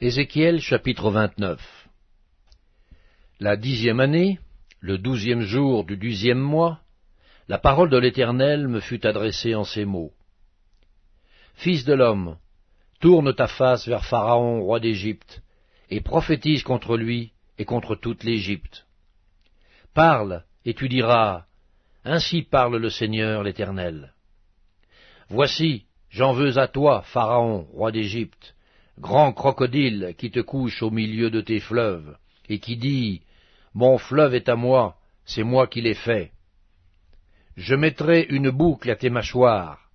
Ézéchiel chapitre 29 La dixième année, le douzième jour du douzième mois, la parole de l'Éternel me fut adressée en ces mots. Fils de l'homme, tourne ta face vers Pharaon, roi d'Égypte, et prophétise contre lui et contre toute l'Égypte. Parle, et tu diras, Ainsi parle le Seigneur l'Éternel. Voici, j'en veux à toi, Pharaon, roi d'Égypte, grand crocodile qui te couche au milieu de tes fleuves, et qui dit, Mon fleuve est à moi, c'est moi qui l'ai fait. Je mettrai une boucle à tes mâchoires,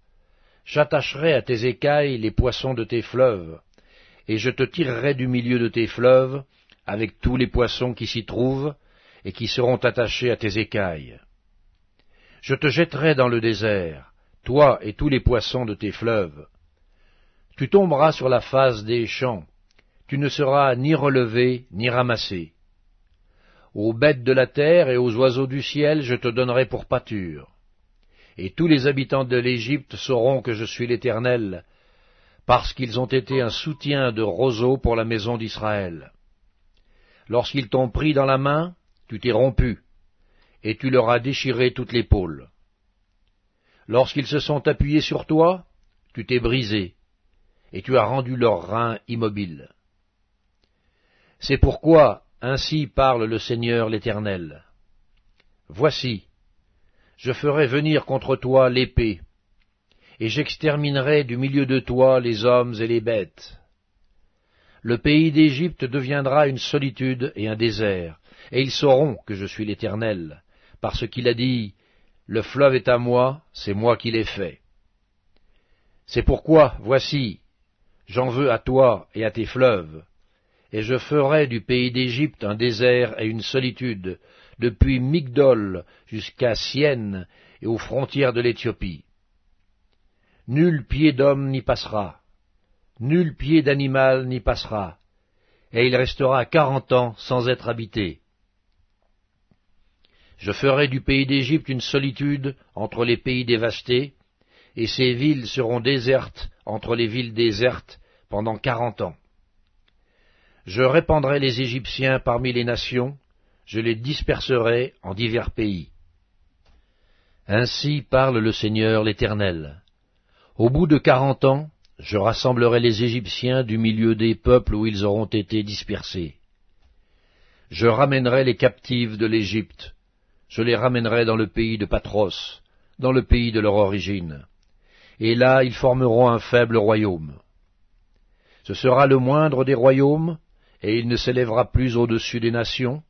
j'attacherai à tes écailles les poissons de tes fleuves, et je te tirerai du milieu de tes fleuves, avec tous les poissons qui s'y trouvent, et qui seront attachés à tes écailles. Je te jetterai dans le désert, toi et tous les poissons de tes fleuves. Tu tomberas sur la face des champs, tu ne seras ni relevé ni ramassé. Aux bêtes de la terre et aux oiseaux du ciel je te donnerai pour pâture. Et tous les habitants de l'Égypte sauront que je suis l'Éternel, parce qu'ils ont été un soutien de roseau pour la maison d'Israël. Lorsqu'ils t'ont pris dans la main, tu t'es rompu, et tu leur as déchiré toute l'épaule. Lorsqu'ils se sont appuyés sur toi, tu t'es brisé, et tu as rendu leurs reins immobiles. C'est pourquoi ainsi parle le Seigneur l'Éternel. Voici, je ferai venir contre toi l'épée, et j'exterminerai du milieu de toi les hommes et les bêtes. Le pays d'Égypte deviendra une solitude et un désert, et ils sauront que je suis l'Éternel, parce qu'il a dit, Le fleuve est à moi, c'est moi qui l'ai fait. C'est pourquoi, voici, j'en veux à toi et à tes fleuves, et je ferai du pays d'Égypte un désert et une solitude, depuis Migdol jusqu'à Sienne et aux frontières de l'Éthiopie. Nul pied d'homme n'y passera, nul pied d'animal n'y passera, et il restera quarante ans sans être habité. Je ferai du pays d'Égypte une solitude entre les pays dévastés, et ses villes seront désertes entre les villes désertes pendant quarante ans. Je répandrai les Égyptiens parmi les nations, je les disperserai en divers pays. Ainsi parle le Seigneur l'Éternel. Au bout de quarante ans, je rassemblerai les Égyptiens du milieu des peuples où ils auront été dispersés. Je ramènerai les captifs de l'Égypte, je les ramènerai dans le pays de Patros, dans le pays de leur origine, et là ils formeront un faible royaume. Ce sera le moindre des royaumes, et il ne s'élèvera plus au-dessus des nations,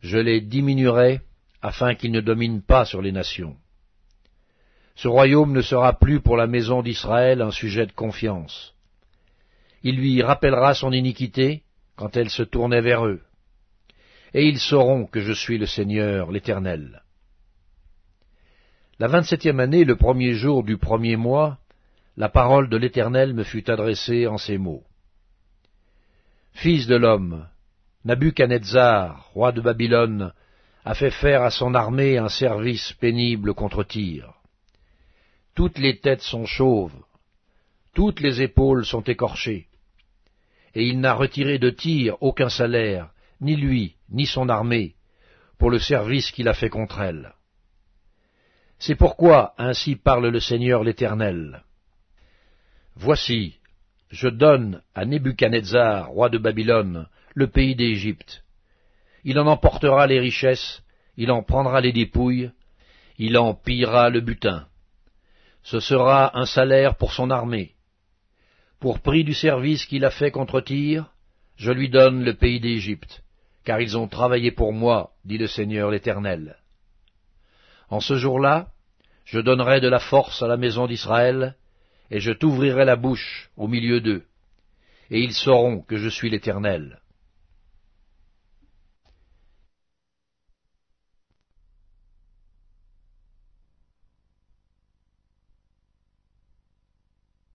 je les diminuerai afin qu'ils ne dominent pas sur les nations. Ce royaume ne sera plus pour la maison d'Israël un sujet de confiance. Il lui rappellera son iniquité quand elle se tournait vers eux et ils sauront que je suis le Seigneur, l'Éternel. La vingt-septième année, le premier jour du premier mois, la parole de l'Éternel me fut adressée en ces mots. Fils de l'homme, Nabuchanetzar, roi de Babylone, a fait faire à son armée un service pénible contre Tyr. Toutes les têtes sont chauves, toutes les épaules sont écorchées, et il n'a retiré de Tyr aucun salaire, ni lui, ni son armée, pour le service qu'il a fait contre elle. C'est pourquoi ainsi parle le Seigneur l'Éternel. Voici, je donne à Nebuchadnezzar, roi de Babylone, le pays d'Égypte. Il en emportera les richesses, il en prendra les dépouilles, il en pillera le butin. Ce sera un salaire pour son armée. Pour prix du service qu'il a fait contre Tyr, je lui donne le pays d'Égypte car ils ont travaillé pour moi, dit le Seigneur l'Éternel. En ce jour-là, je donnerai de la force à la maison d'Israël, et je t'ouvrirai la bouche au milieu d'eux, et ils sauront que je suis l'Éternel.